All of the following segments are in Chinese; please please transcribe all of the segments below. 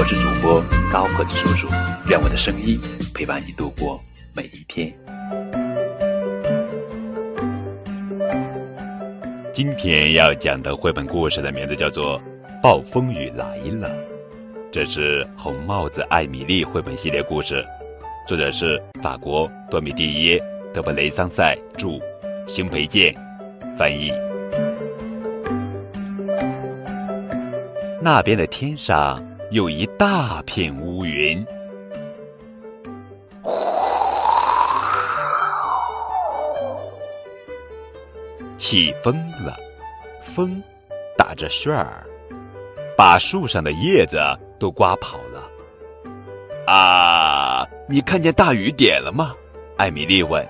我是主播高个子叔叔，愿我的声音陪伴你度过每一天。今天要讲的绘本故事的名字叫做《暴风雨来了》，这是红帽子艾米丽绘本系列故事，作者是法国多米蒂耶·德布雷桑塞著，邢培建翻译。那边的天上有一大片乌云，起风了，风打着旋儿，把树上的叶子都刮跑了。啊，你看见大雨点了吗？艾米丽问。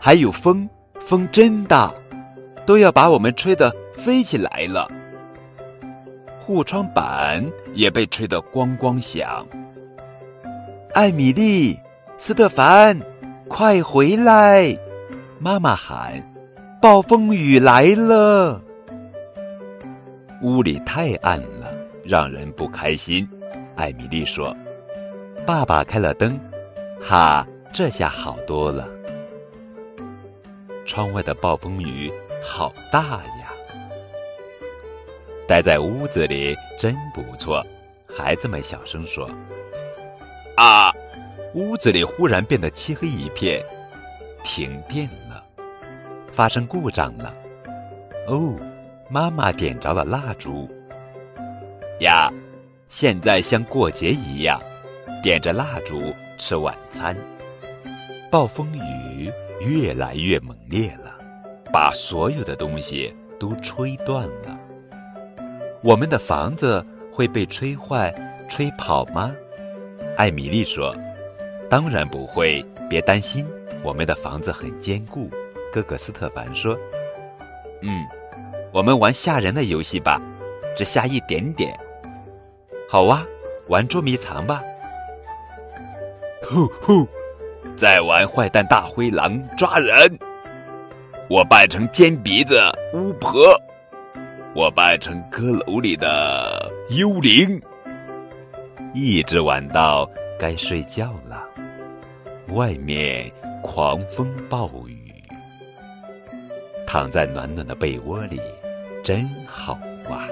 还有风，风真大，都要把我们吹得飞起来了。护窗板也被吹得咣咣响。艾米丽、斯特凡，快回来！妈妈喊：“暴风雨来了！”屋里太暗了，让人不开心。艾米丽说：“爸爸开了灯，哈，这下好多了。”窗外的暴风雨好大呀！待在屋子里真不错，孩子们小声说：“啊！”屋子里忽然变得漆黑一片，停电了，发生故障了。哦，妈妈点着了蜡烛。呀，现在像过节一样，点着蜡烛吃晚餐。暴风雨越来越猛烈了，把所有的东西都吹断了。我们的房子会被吹坏、吹跑吗？艾米丽说：“当然不会，别担心，我们的房子很坚固。”哥哥斯特凡说：“嗯，我们玩吓人的游戏吧，只吓一点点。好哇，玩捉迷藏吧。呼呼，再玩坏蛋大灰狼抓人。我扮成尖鼻子巫婆。”我扮成阁楼里的幽灵，一直玩到该睡觉了。外面狂风暴雨，躺在暖暖的被窝里，真好啊。